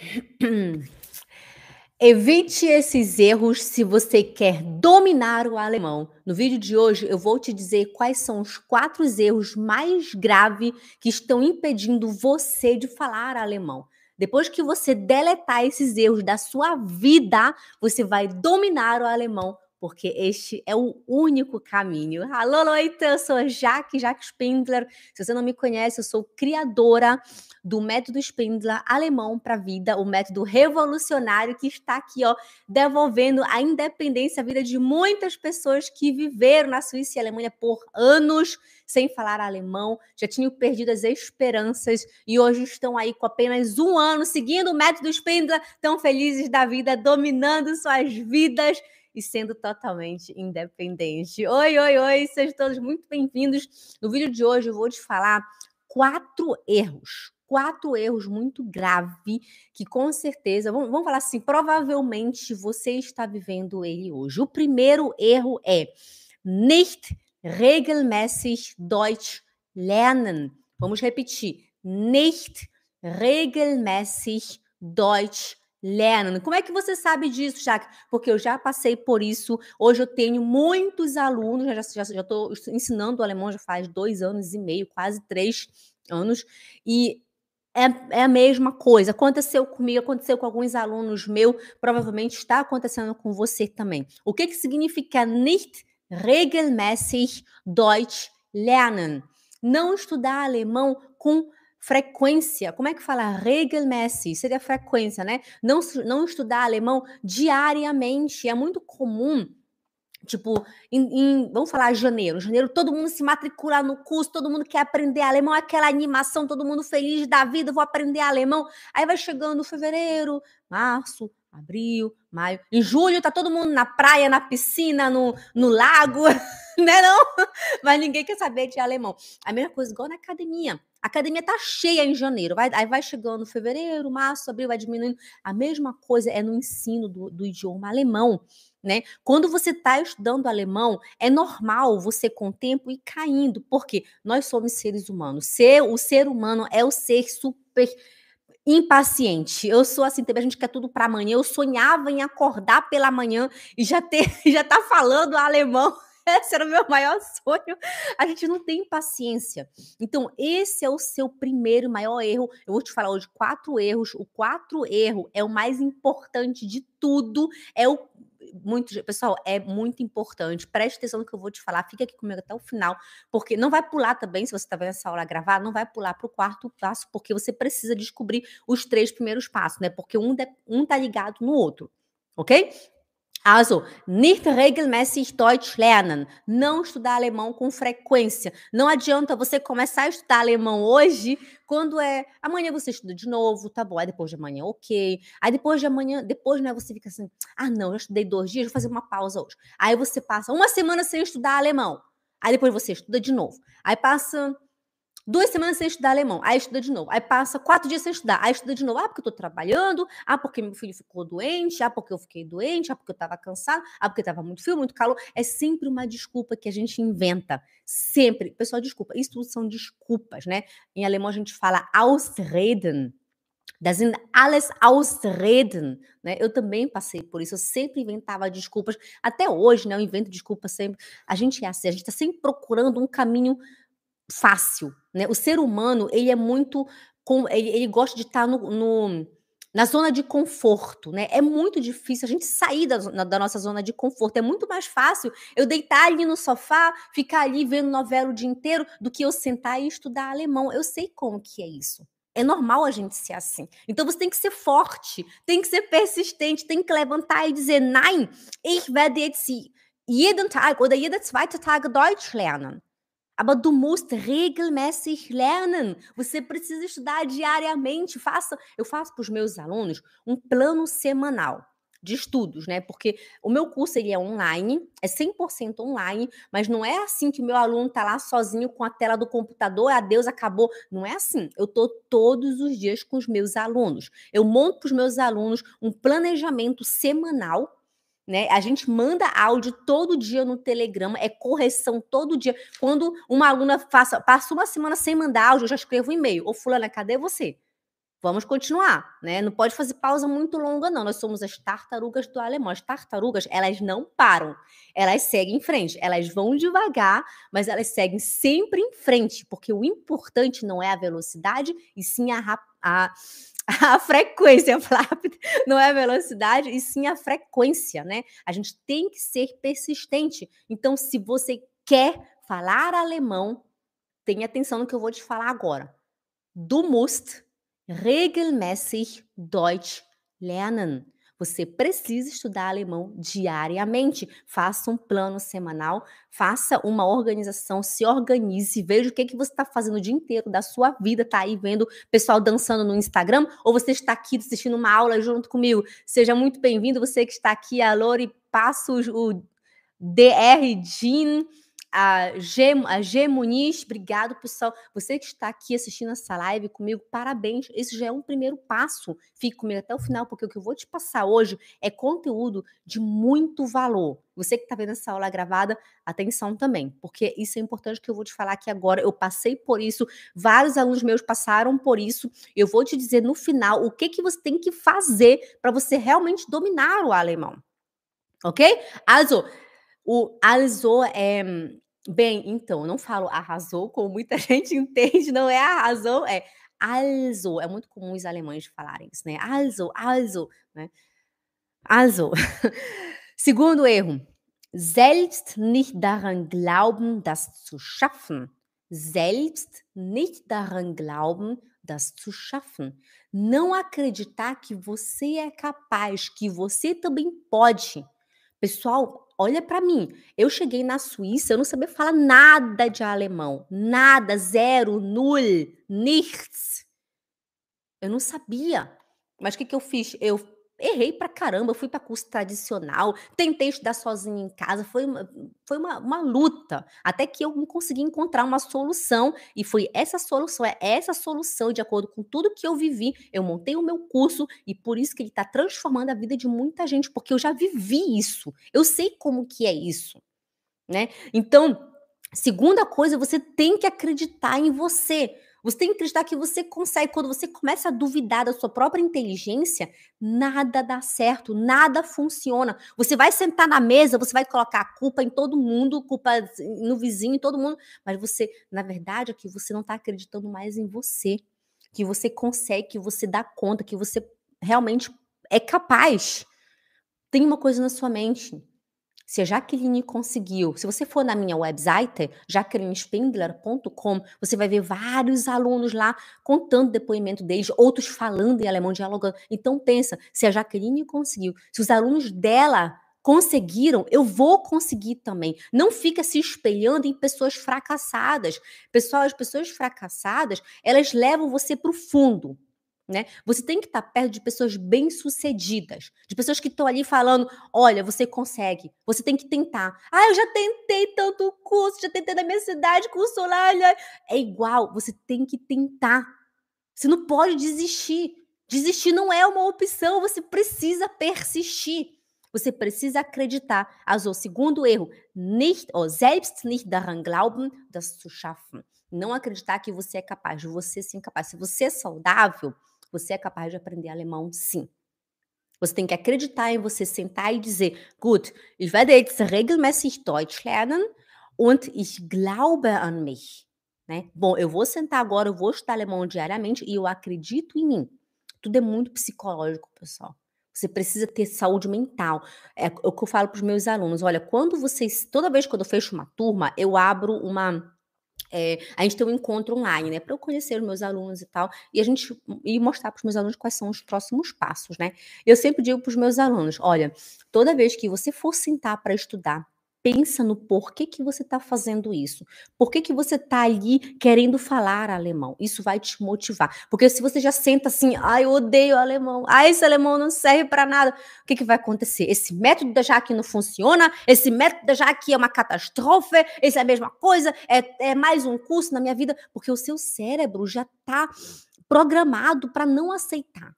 Evite esses erros se você quer dominar o alemão. No vídeo de hoje, eu vou te dizer quais são os quatro erros mais graves que estão impedindo você de falar alemão. Depois que você deletar esses erros da sua vida, você vai dominar o alemão porque este é o único caminho. Alô, Loita, eu sou Jaque, Jaque Spindler. Se você não me conhece, eu sou criadora do método Spindler alemão para a vida, o método revolucionário que está aqui, ó, devolvendo a independência à vida de muitas pessoas que viveram na Suíça e Alemanha por anos sem falar alemão, já tinham perdido as esperanças e hoje estão aí com apenas um ano seguindo o método Spindler, tão felizes da vida, dominando suas vidas e sendo totalmente independente. Oi, oi, oi, sejam todos muito bem-vindos. No vídeo de hoje eu vou te falar quatro erros, quatro erros muito graves que com certeza, vamos, vamos falar assim, provavelmente você está vivendo ele hoje. O primeiro erro é nicht regelmäßig Deutsch lernen. Vamos repetir, nicht regelmäßig Deutsch lernen. Como é que você sabe disso, Jaque? Porque eu já passei por isso. Hoje eu tenho muitos alunos, já estou ensinando o alemão já faz dois anos e meio, quase três anos, e é, é, a mesma coisa. Aconteceu comigo, aconteceu com alguns alunos meus, provavelmente está acontecendo com você também. O que, que significa nicht regelmäßig Deutsch lernen? Não estudar alemão com frequência, como é que fala? Regelmäßig, seria frequência, né? Não, não estudar alemão diariamente. É muito comum Tipo, em, em, vamos falar janeiro. Janeiro, todo mundo se matricula no curso, todo mundo quer aprender alemão, aquela animação, todo mundo feliz da vida, vou aprender alemão. Aí vai chegando fevereiro, março, abril, maio. Em julho tá todo mundo na praia, na piscina, no, no lago, né não? Mas ninguém quer saber de alemão. A mesma coisa igual na academia. A academia tá cheia em janeiro, vai, aí vai chegando fevereiro, março, abril, vai diminuindo. A mesma coisa é no ensino do, do idioma alemão. Né? Quando você está estudando alemão, é normal você com o tempo ir caindo, porque nós somos seres humanos. Ser, o ser humano é o ser super impaciente. Eu sou assim, a gente quer tudo para amanhã. Eu sonhava em acordar pela manhã e já ter já tá falando alemão esse era o meu maior sonho. A gente não tem paciência. Então, esse é o seu primeiro maior erro. Eu vou te falar hoje quatro erros. O quatro erro é o mais importante de tudo. É o muito, pessoal, é muito importante. Preste atenção no que eu vou te falar. Fica aqui comigo até o final, porque não vai pular também, se você está vendo essa aula gravada, não vai pular para o quarto passo, porque você precisa descobrir os três primeiros passos, né? Porque um, de, um tá ligado no outro, ok? Also, nicht regelmäßig Deutsch lernen. Não estudar alemão com frequência. Não adianta você começar a estudar alemão hoje, quando é amanhã você estuda de novo, tá bom. Aí depois de amanhã, ok. Aí depois de amanhã, depois, né, você fica assim: ah, não, eu estudei dois dias, vou fazer uma pausa hoje. Aí você passa uma semana sem estudar alemão. Aí depois você estuda de novo. Aí passa Duas semanas sem estudar alemão, aí estuda de novo. Aí passa quatro dias sem estudar, aí estuda de novo. Ah, porque eu tô trabalhando, ah, porque meu filho ficou doente, ah, porque eu fiquei doente, ah, porque eu tava cansado, ah, porque tava muito frio, muito calor. É sempre uma desculpa que a gente inventa. Sempre. Pessoal, desculpa. Isso tudo são desculpas, né? Em alemão a gente fala Ausreden. Das sind alles Ausreden, né? Eu também passei por isso, eu sempre inventava desculpas, até hoje, né? Eu invento desculpas sempre. A gente é assim, a gente está sempre procurando um caminho fácil, né? O ser humano, ele é muito com ele, ele gosta de estar no, no, na zona de conforto, né? É muito difícil a gente sair da, da, nossa zona de conforto. É muito mais fácil eu deitar ali no sofá, ficar ali vendo novela o dia inteiro, do que eu sentar e estudar alemão. Eu sei como que é isso. É normal a gente ser assim. Então você tem que ser forte, tem que ser persistente, tem que levantar e dizer: Nein, ich werde jetzt jeden Tag oder jeder zweite Tag Deutsch lernen. Aber du musst regelmäßig lernen. Você precisa estudar diariamente. Faça, eu faço para os meus alunos um plano semanal de estudos, né? Porque o meu curso ele é online, é 100% online, mas não é assim que o meu aluno tá lá sozinho com a tela do computador, adeus, acabou. Não é assim. Eu tô todos os dias com os meus alunos. Eu monto para os meus alunos um planejamento semanal né? A gente manda áudio todo dia no Telegram, é correção todo dia. Quando uma aluna passa, passa uma semana sem mandar áudio, eu já escrevo um e-mail. Ô, fulana, cadê você? Vamos continuar, né? Não pode fazer pausa muito longa, não. Nós somos as tartarugas do alemão. As tartarugas, elas não param. Elas seguem em frente. Elas vão devagar, mas elas seguem sempre em frente, porque o importante não é a velocidade, e sim a, a, a frequência, não é velocidade, e sim a frequência, né? A gente tem que ser persistente. Então, se você quer falar alemão, tenha atenção no que eu vou te falar agora. Du musst regelmäßig Deutsch lernen. Você precisa estudar alemão diariamente. Faça um plano semanal, faça uma organização, se organize, veja o que, que você está fazendo o dia inteiro da sua vida. Tá aí vendo pessoal dançando no Instagram ou você está aqui assistindo uma aula junto comigo. Seja muito bem-vindo. Você que está aqui, a Lori Passos, o DR Jean a G, a obrigado, pessoal. Você que está aqui assistindo essa live comigo, parabéns. Esse já é um primeiro passo. Fique comigo até o final, porque o que eu vou te passar hoje é conteúdo de muito valor. Você que está vendo essa aula gravada, atenção também, porque isso é importante que eu vou te falar aqui agora. Eu passei por isso, vários alunos meus passaram por isso. Eu vou te dizer no final o que, que você tem que fazer para você realmente dominar o alemão. Ok? Also, o also é. Bem, então, não falo arrasou, como muita gente entende, não é arrasou, é also. É muito comum os alemães falarem isso, né? Also, also, né? Also. Segundo erro. Selbst nicht daran glauben, das zu schaffen. Selbst nicht daran glauben, das zu schaffen. Não acreditar que você é capaz, que você também pode. Pessoal, olha para mim. Eu cheguei na Suíça, eu não sabia falar nada de alemão. Nada, zero, null, nichts. Eu não sabia. Mas o que, que eu fiz? Eu errei pra caramba, fui para curso tradicional, tentei estudar sozinha em casa, foi uma, foi uma, uma luta, até que eu consegui encontrar uma solução, e foi essa solução, é essa solução, de acordo com tudo que eu vivi, eu montei o meu curso, e por isso que ele está transformando a vida de muita gente, porque eu já vivi isso, eu sei como que é isso, né? Então, segunda coisa, você tem que acreditar em você, você tem que acreditar que você consegue. Quando você começa a duvidar da sua própria inteligência, nada dá certo, nada funciona. Você vai sentar na mesa, você vai colocar a culpa em todo mundo, culpa no vizinho, em todo mundo, mas você, na verdade, aqui você não está acreditando mais em você, que você consegue, que você dá conta, que você realmente é capaz. Tem uma coisa na sua mente. Se a Jaqueline conseguiu, se você for na minha website, jaquelinespengler.com, você vai ver vários alunos lá contando depoimento deles, outros falando em alemão, dialogando. Então pensa, se a Jaqueline conseguiu, se os alunos dela conseguiram, eu vou conseguir também. Não fica se espelhando em pessoas fracassadas. Pessoal, as pessoas fracassadas, elas levam você para o fundo. Né? Você tem que estar perto de pessoas bem-sucedidas, de pessoas que estão ali falando: olha, você consegue, você tem que tentar. Ah, eu já tentei tanto curso, já tentei na minha cidade, curso lá. É igual, você tem que tentar. Você não pode desistir. Desistir não é uma opção, você precisa persistir. Você precisa acreditar. Also, segundo erro, nicht, oh, selbst nicht daran glauben, das zu schaffen. Não acreditar que você é capaz, você sim é capaz. Se você é saudável, você é capaz de aprender alemão, sim. Você tem que acreditar em você sentar e dizer: Gut, ich werde jetzt regelmäßig Deutsch lernen und ich glaube an mich. Né? Bom, eu vou sentar agora, eu vou estudar alemão diariamente e eu acredito em mim. Tudo é muito psicológico, pessoal. Você precisa ter saúde mental. É o que eu falo para os meus alunos. Olha, quando vocês. Toda vez que eu fecho uma turma, eu abro uma é, a gente tem um encontro online, né, para eu conhecer os meus alunos e tal, e a gente e mostrar para os meus alunos quais são os próximos passos, né? Eu sempre digo para os meus alunos, olha, toda vez que você for sentar para estudar, pensa no porquê que você está fazendo isso. Por que, você está ali querendo falar alemão? Isso vai te motivar. Porque se você já senta assim, ai, eu odeio alemão, ai, esse alemão não serve para nada, o que, que vai acontecer? Esse método da Jaque não funciona, esse método da Jaque é uma catástrofe, esse é a mesma coisa, é, é mais um curso na minha vida, porque o seu cérebro já está programado para não aceitar.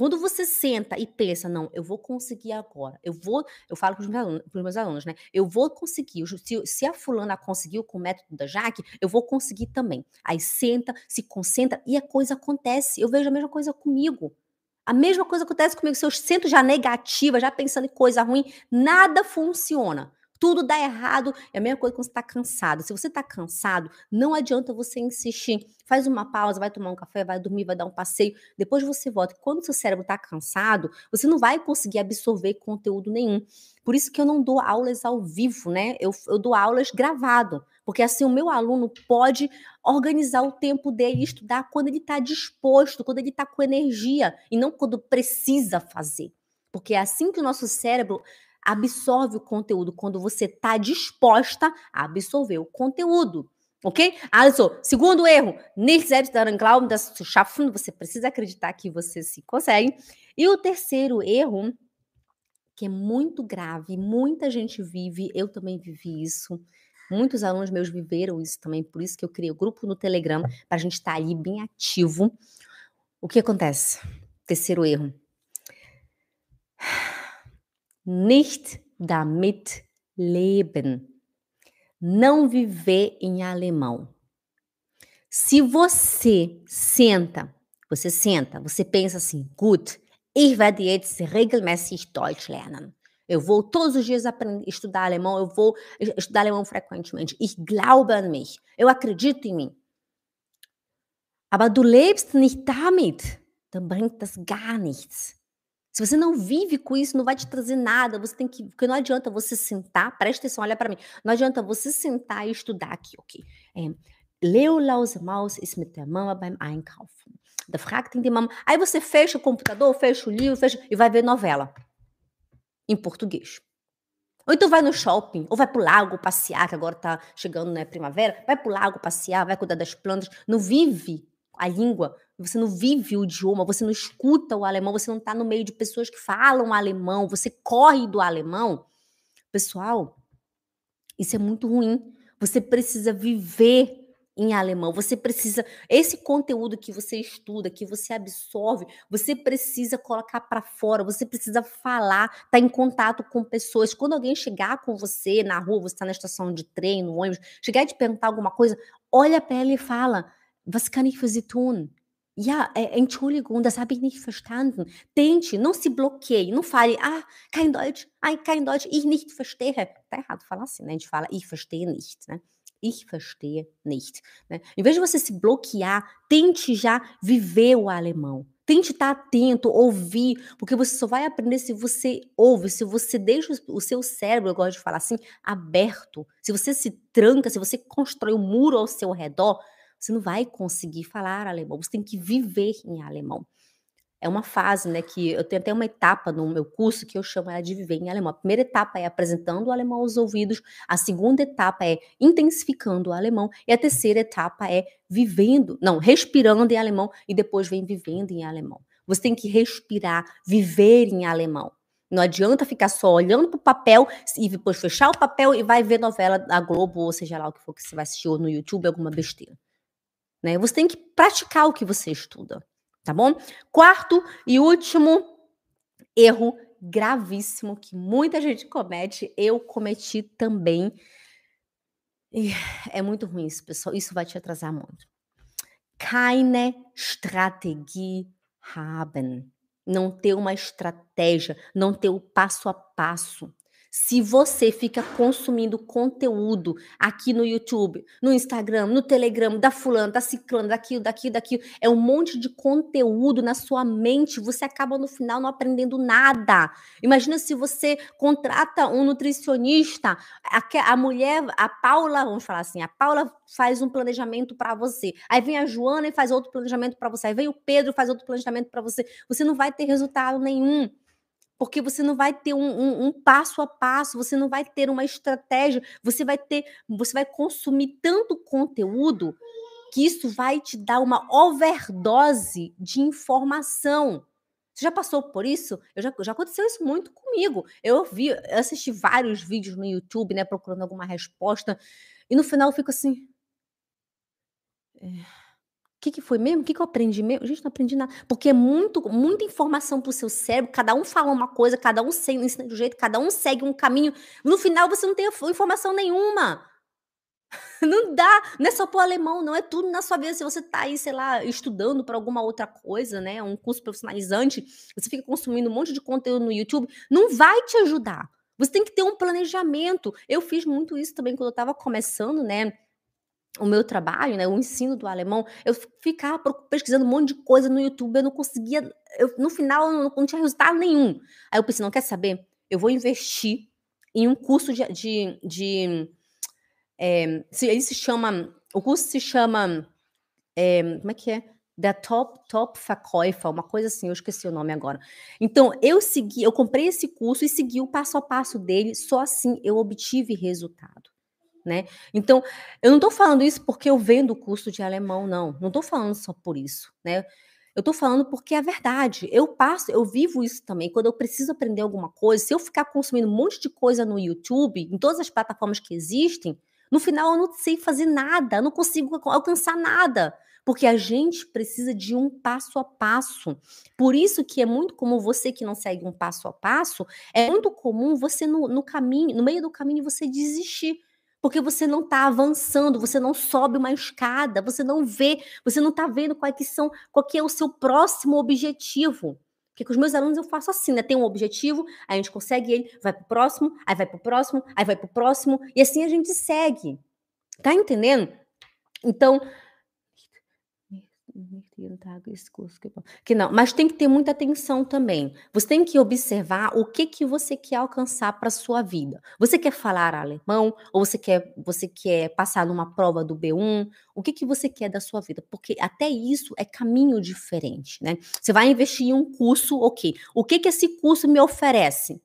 Quando você senta e pensa, não, eu vou conseguir agora, eu vou, eu falo para os meus alunos, meus alunos né? Eu vou conseguir. Se, se, a fulana conseguiu com o método da Jaque, eu vou conseguir também. Aí senta, se concentra e a coisa acontece. Eu vejo a mesma coisa comigo. A mesma coisa acontece comigo. Se eu sento já negativa, já pensando em coisa ruim, nada funciona tudo dá errado. É a mesma coisa quando você está cansado. Se você está cansado, não adianta você insistir. Faz uma pausa, vai tomar um café, vai dormir, vai dar um passeio. Depois você volta. Quando seu cérebro está cansado, você não vai conseguir absorver conteúdo nenhum. Por isso que eu não dou aulas ao vivo, né? Eu, eu dou aulas gravado. Porque assim o meu aluno pode organizar o tempo dele e estudar quando ele está disposto, quando ele está com energia e não quando precisa fazer. Porque é assim que o nosso cérebro absorve o conteúdo quando você está disposta a absorver o conteúdo. Ok? Also, segundo erro, nicht selbst daran glauben, das zu. Você precisa acreditar que você se consegue. E o terceiro erro, que é muito grave, muita gente vive, eu também vivi isso. Muitos alunos meus viveram isso também, por isso que eu criei o grupo no Telegram, para a gente estar tá ali bem ativo. O que acontece? Terceiro erro nicht damit leben. Não viver em alemão. Se você senta, você senta, você pensa assim, gut, ich werde jetzt regelmäßig Deutsch lernen. Eu vou todos os dias aprender, estudar alemão, eu vou estudar alemão frequentemente. Ich glaube an mich. Eu acredito em mim. Aber du lebst nicht damit, dann bringt das gar nichts. Se você não vive com isso, não vai te trazer nada. Você tem que. Porque não adianta você sentar, presta atenção, olha para mim. Não adianta você sentar e estudar aqui, ok? É, Leo Lause Maus ist mit der Mama beim Einkaufen. Da fragt die Mama. Aí você fecha o computador, fecha o livro, fecha e vai ver novela. Em português. Ou então vai no shopping, ou vai pro lago passear, que agora tá chegando, né, primavera. Vai pro lago passear, vai cuidar das plantas. Não vive a língua, você não vive o idioma, você não escuta o alemão, você não está no meio de pessoas que falam alemão, você corre do alemão. Pessoal, isso é muito ruim. Você precisa viver em alemão. Você precisa esse conteúdo que você estuda, que você absorve, você precisa colocar para fora, você precisa falar, estar tá em contato com pessoas. Quando alguém chegar com você na rua, você está na estação de trem, no ônibus, chegar e te perguntar alguma coisa, olha para ela e fala: was kann ich für Sie tun? Ja, äh, Entschuldigung, das habe ich nicht verstanden. Tente, não se bloqueie, não fale, ah, kein Deutsch, ai, kein Deutsch, ich nicht verstehe. Tá errado falar assim, né? A gente fala, ich verstehe nicht, né? Ich verstehe nicht. Né? Em vez de você se bloquear, tente já viver o alemão. Tente estar atento, ouvir, porque você só vai aprender se você ouve, se você deixa o seu cérebro, eu gosto de falar assim, aberto. Se você se tranca, se você constrói um muro ao seu redor, você não vai conseguir falar alemão, você tem que viver em alemão. É uma fase, né, que eu tenho até uma etapa no meu curso que eu chamo ela de viver em alemão. A primeira etapa é apresentando o alemão aos ouvidos, a segunda etapa é intensificando o alemão e a terceira etapa é vivendo, não, respirando em alemão e depois vem vivendo em alemão. Você tem que respirar, viver em alemão. Não adianta ficar só olhando para o papel e depois fechar o papel e vai ver novela da Globo, ou seja lá o que for que você vai assistir, ou no YouTube, alguma besteira. Né? Você tem que praticar o que você estuda, tá bom? Quarto e último erro gravíssimo que muita gente comete, eu cometi também. E é muito ruim isso, pessoal. Isso vai te atrasar muito. Keine Strategie haben. Não ter uma estratégia, não ter o passo a passo. Se você fica consumindo conteúdo aqui no YouTube, no Instagram, no Telegram, da fulana, da ciclana, daquilo, daquilo, daquilo, é um monte de conteúdo na sua mente, você acaba no final não aprendendo nada. Imagina se você contrata um nutricionista, a, a mulher, a Paula, vamos falar assim, a Paula faz um planejamento para você. Aí vem a Joana e faz outro planejamento para você. Aí vem o Pedro e faz outro planejamento para você. Você não vai ter resultado nenhum porque você não vai ter um, um, um, passo a passo, você não vai ter uma estratégia, você vai ter, você vai consumir tanto conteúdo que isso vai te dar uma overdose de informação. Você já passou por isso? Eu já, já aconteceu isso muito comigo. Eu vi, eu assisti vários vídeos no YouTube, né, procurando alguma resposta, e no final eu fico assim. É que, que foi mesmo? O que, que eu aprendi mesmo? Gente, não aprendi nada. Porque é muito, muita informação pro seu cérebro, cada um fala uma coisa, cada um ensina de um jeito, cada um segue um caminho. No final, você não tem informação nenhuma. Não dá, não é só pro alemão, não é tudo na sua vida. Se você tá aí, sei lá, estudando para alguma outra coisa, né? Um curso profissionalizante, você fica consumindo um monte de conteúdo no YouTube, não vai te ajudar. Você tem que ter um planejamento. Eu fiz muito isso também quando eu estava começando, né? O meu trabalho, né, o ensino do alemão, eu ficava pesquisando um monte de coisa no YouTube, eu não conseguia, eu, no final eu não, não, tinha resultado nenhum. Aí eu pensei, não quer saber? Eu vou investir em um curso de, de, de é, ele se chama, o curso se chama, é, como é que é? Da Top Top Verkäufer, uma coisa assim, eu esqueci o nome agora. Então, eu segui, eu comprei esse curso e segui o passo a passo dele, só assim eu obtive resultado né? Então, eu não estou falando isso porque eu vendo o curso de alemão, não. Não estou falando só por isso, né? Eu estou falando porque é verdade. Eu passo, eu vivo isso também. Quando eu preciso aprender alguma coisa, se eu ficar consumindo um monte de coisa no YouTube, em todas as plataformas que existem, no final eu não sei fazer nada, eu não consigo alcançar nada. Porque a gente precisa de um passo a passo. Por isso que é muito comum você que não segue um passo a passo, é muito comum você no, no caminho, no meio do caminho, você desistir porque você não está avançando, você não sobe uma escada, você não vê, você não está vendo qual é que são, qual que é o seu próximo objetivo. Porque com os meus alunos eu faço assim, né? Tem um objetivo, aí a gente consegue ele, vai pro próximo, aí vai pro próximo, aí vai pro próximo, e assim a gente segue. Tá entendendo? Então, que não, mas tem que ter muita atenção também. Você tem que observar o que que você quer alcançar para sua vida. Você quer falar alemão ou você quer você quer passar numa prova do B1? O que que você quer da sua vida? Porque até isso é caminho diferente, né? Você vai investir em um curso, OK? O que que esse curso me oferece?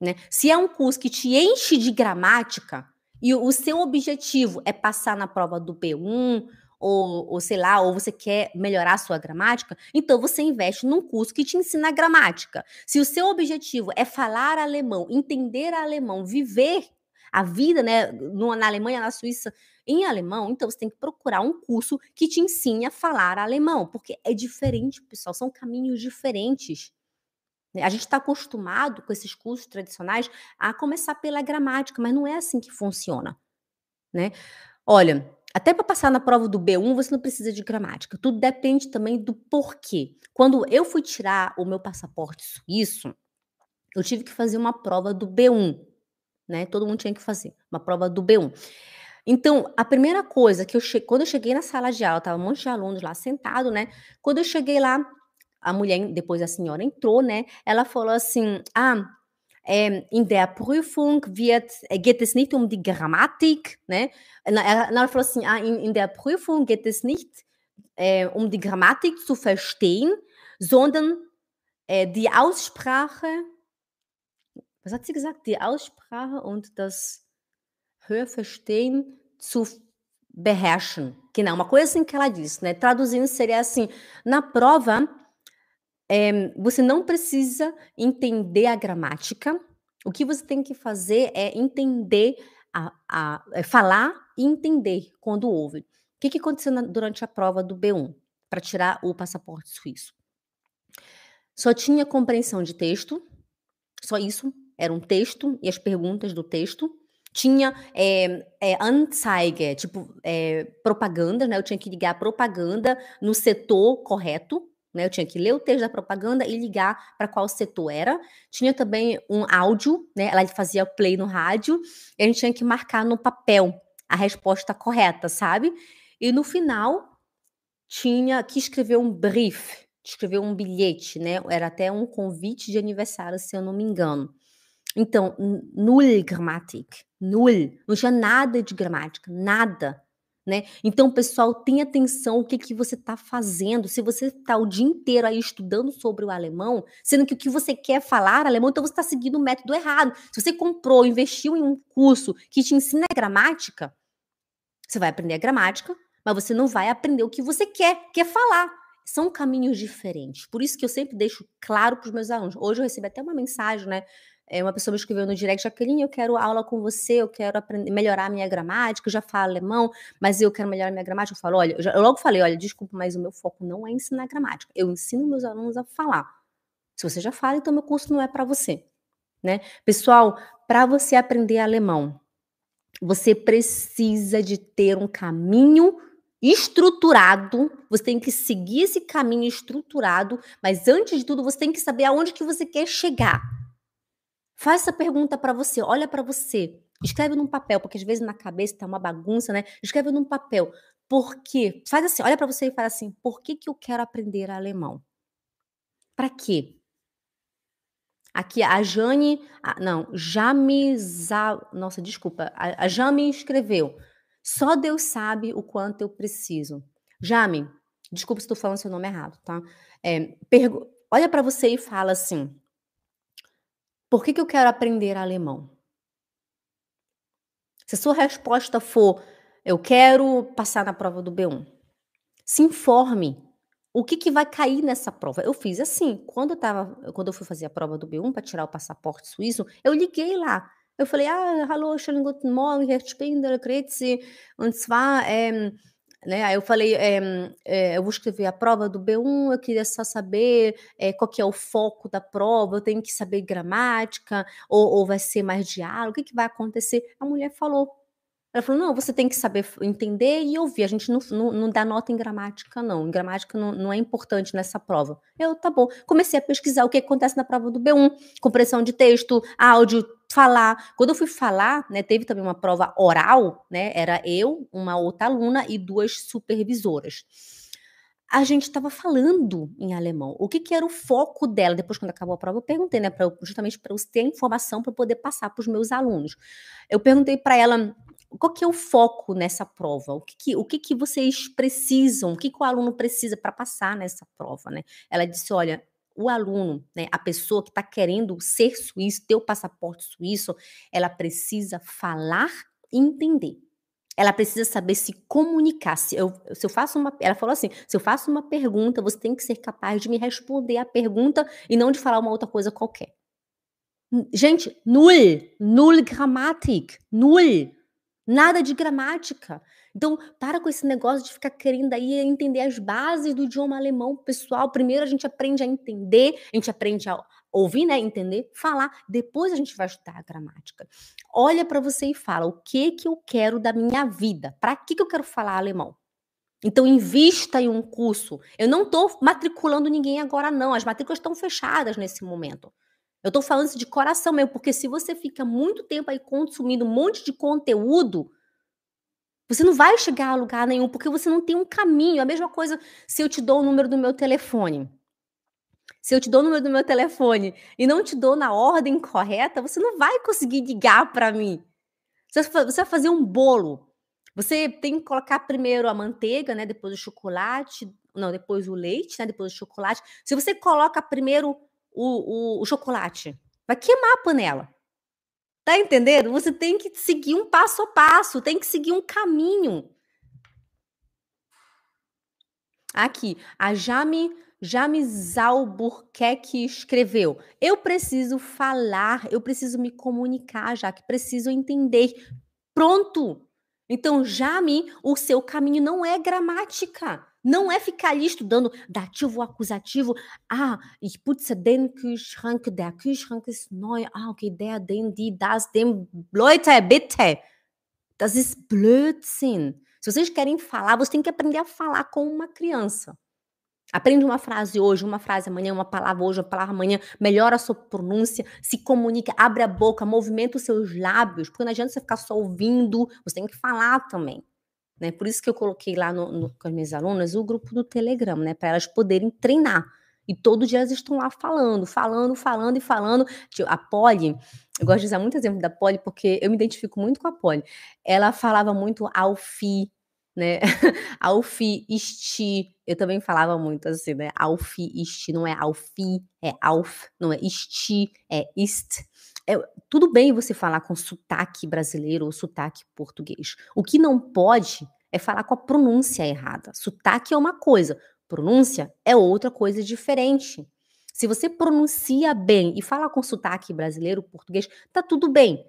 Né? Se é um curso que te enche de gramática e o seu objetivo é passar na prova do B1 ou, ou sei lá, ou você quer melhorar a sua gramática, então você investe num curso que te ensina gramática. Se o seu objetivo é falar alemão, entender alemão, viver a vida, né, na Alemanha, na Suíça, em alemão, então você tem que procurar um curso que te ensine a falar alemão, porque é diferente, pessoal, são caminhos diferentes. A gente está acostumado com esses cursos tradicionais a começar pela gramática, mas não é assim que funciona, né? Olha, até para passar na prova do B1, você não precisa de gramática. Tudo depende também do porquê. Quando eu fui tirar o meu passaporte suíço, eu tive que fazer uma prova do B1, né? Todo mundo tinha que fazer uma prova do B1. Então, a primeira coisa que eu cheguei, quando eu cheguei na sala de aula, tava um monte de alunos lá sentado, né? Quando eu cheguei lá, a mulher, depois a senhora entrou, né? Ela falou assim: "Ah, ähm, in der Prüfung wird, äh, geht es nicht um die Grammatik. Ne? Na, in, in der Prüfung geht es nicht äh, um die Grammatik zu verstehen, sondern äh, die Aussprache, was hat sie gesagt? Die Aussprache und das Hörverstehen zu beherrschen. Genau, uma coisa assim que ela disse, né? Traduzindo seria assim: na prova é, você não precisa entender a gramática. O que você tem que fazer é entender, a, a é falar e entender quando ouve. O que, que aconteceu na, durante a prova do B1 para tirar o passaporte suíço? Só tinha compreensão de texto, só isso. Era um texto e as perguntas do texto. Tinha é, é, Anzeige, tipo é, propaganda, né? Eu tinha que ligar propaganda no setor correto, né? Eu tinha que ler o texto da propaganda e ligar para qual setor era. Tinha também um áudio, né? Ela fazia play no rádio, e a gente tinha que marcar no papel a resposta correta, sabe? E no final tinha que escrever um brief, escrever um bilhete, né? Era até um convite de aniversário, se eu não me engano. Então, null Grammatik, null, não tinha nada de gramática, nada né? Então, pessoal, tenha atenção o que, que você está fazendo. Se você está o dia inteiro aí estudando sobre o alemão, sendo que o que você quer falar alemão, então você está seguindo o método errado. Se você comprou, investiu em um curso que te ensina gramática, você vai aprender a gramática, mas você não vai aprender o que você quer, quer falar. São caminhos diferentes. Por isso que eu sempre deixo claro para os meus alunos. Hoje eu recebi até uma mensagem, né? É, uma pessoa me escreveu no direct, Jaqueline, eu quero aula com você, eu quero aprender, melhorar minha gramática, eu já falo alemão, mas eu quero melhorar minha gramática. Eu falo, olha, eu, já, eu logo falei, olha, desculpa, mas o meu foco não é ensinar gramática. Eu ensino meus alunos a falar. Se você já fala, então meu curso não é para você. Né? Pessoal, para você aprender alemão, você precisa de ter um caminho estruturado, você tem que seguir esse caminho estruturado, mas antes de tudo você tem que saber aonde que você quer chegar. Faz essa pergunta para você, olha para você, escreve num papel, porque às vezes na cabeça tá uma bagunça, né? Escreve num papel. Por quê? Faz assim, olha para você e faz assim: por que, que eu quero aprender alemão? Para quê? Aqui, a Jane. Ah, não, Jame. Nossa, desculpa. A, a Jame escreveu. Só Deus sabe o quanto eu preciso. Jame, desculpa se estou falando seu nome errado, tá? É. Olha para você e fala assim: por que, que eu quero aprender alemão? Se a sua resposta for eu quero passar na prova do B1, se informe. O que, que vai cair nessa prova? Eu fiz assim, quando eu tava, quando eu fui fazer a prova do B1 para tirar o passaporte suíço, eu liguei lá. Eu falei: "Ah, hallo, schönen guten Morgen, Herr Spindler, grüezi. Und zwar, ähm, né? Aí eu falei, é, é, eu vou escrever a prova do B1, eu queria só saber é, qual que é o foco da prova, eu tenho que saber gramática, ou, ou vai ser mais diálogo, o que, que vai acontecer? A mulher falou, ela falou: não, você tem que saber entender e ouvir. A gente não, não, não dá nota em gramática, não. Em gramática não, não, é importante nessa prova. Eu, tá bom. Comecei a pesquisar o que acontece na prova do B1, compreensão de texto, áudio, falar. Quando eu fui falar, né, teve também uma prova oral, né? Era eu, uma outra aluna e duas supervisoras. A gente estava falando em alemão. O que, que, era o foco dela? Depois, quando acabou a prova, eu perguntei, né? Pra, justamente para eu ter a informação para poder passar para os meus alunos. Eu perguntei para ela qual que é o foco nessa prova? O que, que o que, que vocês precisam? O que, que o aluno precisa para passar nessa prova, né? Ela disse, olha, o aluno, né, a pessoa que está querendo ser suíço, ter o passaporte suíço, ela precisa falar e entender. Ela precisa saber se comunicar. Se eu, se eu faço uma, ela falou assim: se eu faço uma pergunta, você tem que ser capaz de me responder a pergunta e não de falar uma outra coisa qualquer. Gente, null, null Grammatik, null. Nada de gramática. Então, para com esse negócio de ficar querendo aí entender as bases do idioma alemão, pessoal. Primeiro a gente aprende a entender, a gente aprende a ouvir, né, entender, falar, depois a gente vai estudar a gramática. Olha para você e fala: "O que que eu quero da minha vida? Para que que eu quero falar alemão?" Então, invista em um curso. Eu não estou matriculando ninguém agora, não. As matrículas estão fechadas nesse momento. Eu tô falando isso de coração mesmo, porque se você fica muito tempo aí consumindo um monte de conteúdo, você não vai chegar a lugar nenhum, porque você não tem um caminho. A mesma coisa se eu te dou o número do meu telefone. Se eu te dou o número do meu telefone e não te dou na ordem correta, você não vai conseguir ligar para mim. Você vai fazer um bolo. Você tem que colocar primeiro a manteiga, né? Depois o chocolate, não, depois o leite, né? Depois o chocolate. Se você coloca primeiro o, o, o chocolate. Vai queimar a panela. Tá entendendo? Você tem que seguir um passo a passo, tem que seguir um caminho. Aqui, a Jame, Jame Zalburquerque escreveu: Eu preciso falar, eu preciso me comunicar, já que preciso entender. Pronto! Então, Jame, o seu caminho não é gramática. Não é ficar ali estudando dativo, acusativo. Ah, ich putze den Kühlschrank, der Kühlschrank ist neu. Ah, okay, der, den, die, das, dem. Leute, bitte! Das ist Blödsinn. Se vocês querem falar, você tem que aprender a falar com uma criança. Aprende uma frase hoje, uma frase amanhã, uma palavra hoje, uma palavra amanhã, melhora a sua pronúncia, se comunica, abre a boca, movimenta os seus lábios, porque não adianta você ficar só ouvindo, você tem que falar também. Né? Por isso que eu coloquei lá no, no, com as minhas alunas o grupo do Telegram, né? Para elas poderem treinar. E todo dia elas estão lá falando, falando, falando e falando. Tipo, a Polly, eu gosto de usar muito exemplo da Polly, porque eu me identifico muito com a Polly. Ela falava muito alfi, né? alfi, isti. Eu também falava muito assim, né? Alfi, isti. Não é alfi, é alf. Não é isti, é ist. É, tudo bem você falar com sotaque brasileiro ou sotaque português. O que não pode é falar com a pronúncia errada. Sotaque é uma coisa, pronúncia é outra coisa diferente. Se você pronuncia bem e fala com sotaque brasileiro, português, tá tudo bem.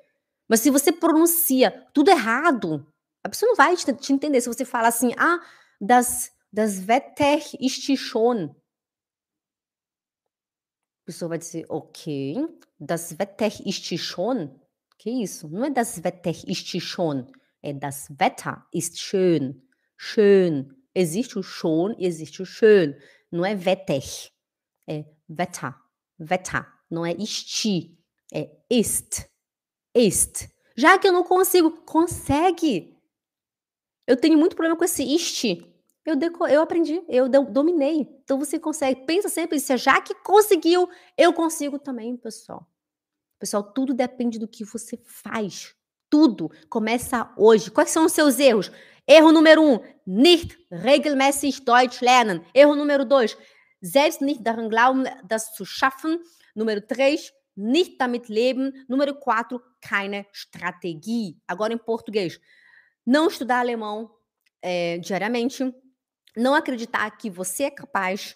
Mas se você pronuncia tudo errado, a pessoa não vai te, te entender. Se você fala assim, ah, das, das Wetter ist schon. Pessoa vai dizer, ok, das Wetter ist schon. Que isso? Não é das Wetter ist schon, é das Wetter ist schön. Schön. Existe o schon e existe o schön. Não é Wetter, é Wetter. Wetter. Não é ist, é ist. Ist. Já que eu não consigo, consegue. Eu tenho muito problema com esse ist. Eu, deco eu aprendi, eu dominei. Então você consegue. Pensa sempre, se a Jaque conseguiu, eu consigo também, pessoal. Pessoal, tudo depende do que você faz. Tudo começa hoje. Quais são os seus erros? Erro número um, nicht regelmäßig Deutsch lernen. Erro número dois, selbst nicht daran glauben, das zu schaffen. Número três, nicht damit leben. Número quatro, keine Strategie. Agora em português. Não estudar alemão é, diariamente não acreditar que você é capaz,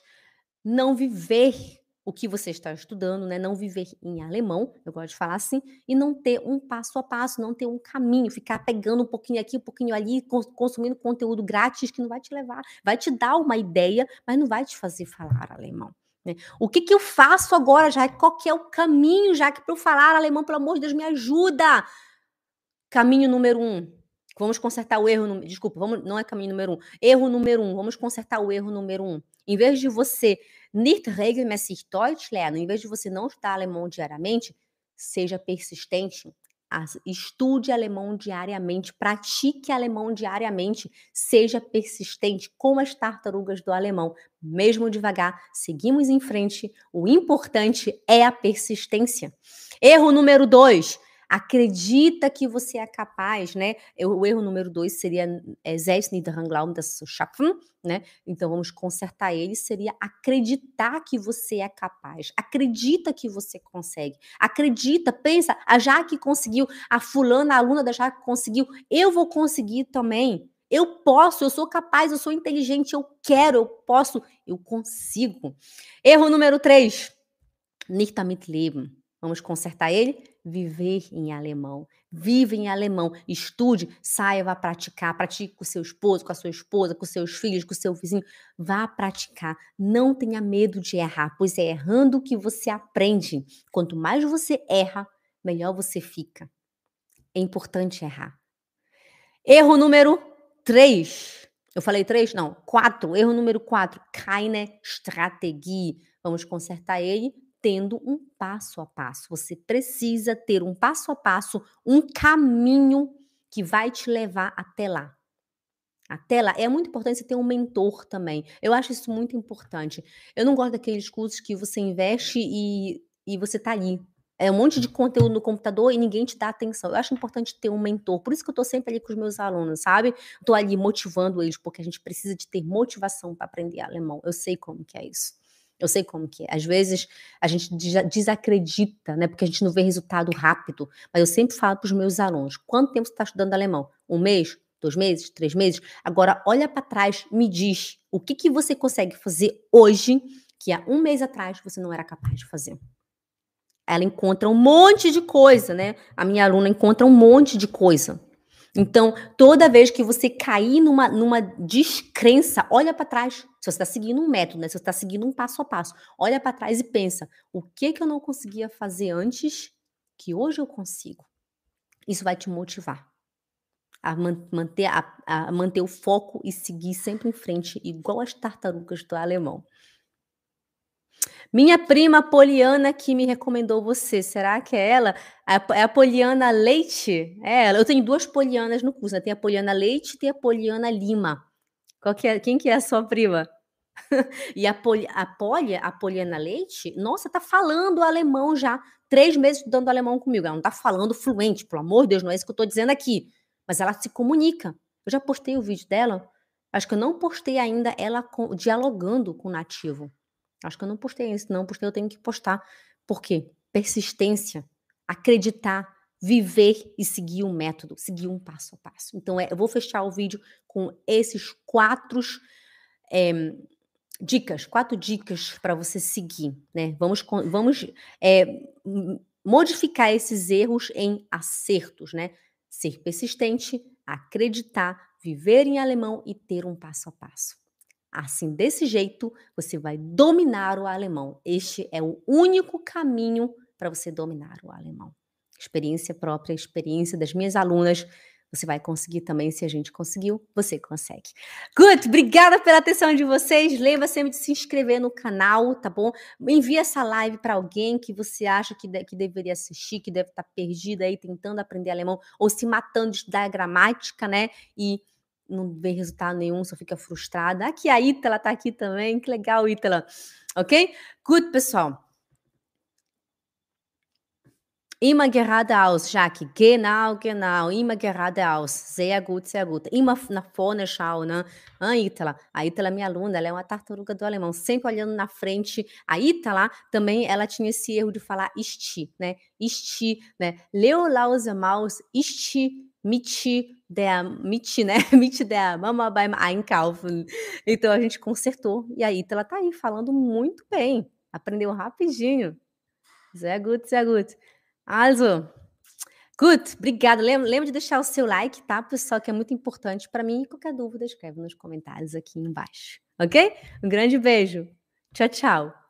não viver o que você está estudando, né? Não viver em alemão, eu gosto de falar assim, e não ter um passo a passo, não ter um caminho, ficar pegando um pouquinho aqui, um pouquinho ali, consumindo conteúdo grátis que não vai te levar, vai te dar uma ideia, mas não vai te fazer falar alemão. Né? O que, que eu faço agora, já? Qual que é o caminho, já que para eu falar alemão, pelo amor de Deus, me ajuda? Caminho número um, Vamos consertar o erro. Desculpa, vamos, não é caminho número um. Erro número um. Vamos consertar o erro número um. Em vez de você nicht regelmäßig Deutsch lernen, em vez de você não estudar alemão diariamente, seja persistente. Estude alemão diariamente, pratique alemão diariamente, seja persistente, como as tartarugas do alemão. Mesmo devagar, seguimos em frente. O importante é a persistência. Erro número dois acredita que você é capaz, né? O erro número dois seria é, selbst nicht daran glauben, das schaffen, né? Então vamos consertar ele, seria acreditar que você é capaz. Acredita que você consegue. Acredita, pensa, a Jaque conseguiu, a fulana, a aluna da Jaque conseguiu, eu vou conseguir também. Eu posso, eu sou capaz, eu sou inteligente, eu quero, eu posso, eu consigo. Erro número três, nicht damit leben. Vamos consertar ele? Viver em alemão. Vive em alemão. Estude, saia, vá praticar. Pratique com seu esposo, com a sua esposa, com seus filhos, com seu vizinho. Vá praticar. Não tenha medo de errar, pois é errando que você aprende. Quanto mais você erra, melhor você fica. É importante errar. Erro número 3. Eu falei três? Não, quatro. Erro número quatro. Keine Strategie. Vamos consertar ele tendo um passo a passo. Você precisa ter um passo a passo, um caminho que vai te levar até lá. Até lá. É muito importante você ter um mentor também. Eu acho isso muito importante. Eu não gosto daqueles cursos que você investe e, e você tá ali. É um monte de conteúdo no computador e ninguém te dá atenção. Eu acho importante ter um mentor. Por isso que eu tô sempre ali com os meus alunos, sabe? Tô ali motivando eles, porque a gente precisa de ter motivação para aprender alemão. Eu sei como que é isso. Eu sei como que é. Às vezes a gente desacredita, né? Porque a gente não vê resultado rápido. Mas eu sempre falo para os meus alunos: quanto tempo você está estudando alemão? Um mês? Dois meses? Três meses? Agora olha para trás, me diz o que, que você consegue fazer hoje que há um mês atrás você não era capaz de fazer. Ela encontra um monte de coisa, né? A minha aluna encontra um monte de coisa. Então, toda vez que você cair numa, numa descrença, olha para trás. Se você está seguindo um método, né? se você está seguindo um passo a passo, olha para trás e pensa: o que, que eu não conseguia fazer antes que hoje eu consigo? Isso vai te motivar a manter, a, a manter o foco e seguir sempre em frente, igual as tartarugas do alemão. Minha prima Poliana que me recomendou você. Será que é ela? É a Poliana Leite? É ela. Eu tenho duas Polianas no curso. Né? Tem a Poliana Leite e tem a Poliana Lima. Qual que é? Quem que é a sua prima? e a, Poli, a, Poli, a Poliana Leite, nossa, tá falando alemão já. Três meses estudando alemão comigo. Ela não tá falando fluente, pelo amor de Deus, não é isso que eu tô dizendo aqui. Mas ela se comunica. Eu já postei o vídeo dela. Acho que eu não postei ainda ela dialogando com o nativo. Acho que eu não postei isso, não postei, eu tenho que postar. Por quê? Persistência, acreditar, viver e seguir um método, seguir um passo a passo. Então, é, eu vou fechar o vídeo com esses quatro é, dicas, quatro dicas para você seguir, né? Vamos, vamos é, modificar esses erros em acertos, né? Ser persistente, acreditar, viver em alemão e ter um passo a passo. Assim, desse jeito, você vai dominar o alemão. Este é o único caminho para você dominar o alemão. Experiência própria, experiência das minhas alunas você vai conseguir também, se a gente conseguiu, você consegue. Good, obrigada pela atenção de vocês. Lembra sempre de se inscrever no canal, tá bom? Envia essa live para alguém que você acha que, de, que deveria assistir, que deve estar tá perdido aí tentando aprender alemão ou se matando de estudar gramática, né? E não vê resultado nenhum, só fica frustrada. Aqui a Ítala tá aqui também, que legal, Ítala. Ok? Good, pessoal. Immer geradeaus, Jackie. Genau, genau. Immer geradeaus. Sehr gut, sehr gut. Immer nach vorne schauen, né? A Ítala. A Ítala, minha aluna, ela é uma tartaruga do alemão, sempre olhando na frente. A Ítala também, ela tinha esse erro de falar isti, né? Isti, né? Leolause Maus, isti, mit der, mit, né? Mit der Mama beim Einkaufen. Então a gente consertou. E a Ítala tá aí falando muito bem. Aprendeu rapidinho. Sehr gut, sehr gut. Also, gut, obrigada. Lembra, lembra de deixar o seu like, tá, pessoal, que é muito importante para mim. E qualquer dúvida, escreve nos comentários aqui embaixo, ok? Um grande beijo. Tchau, tchau.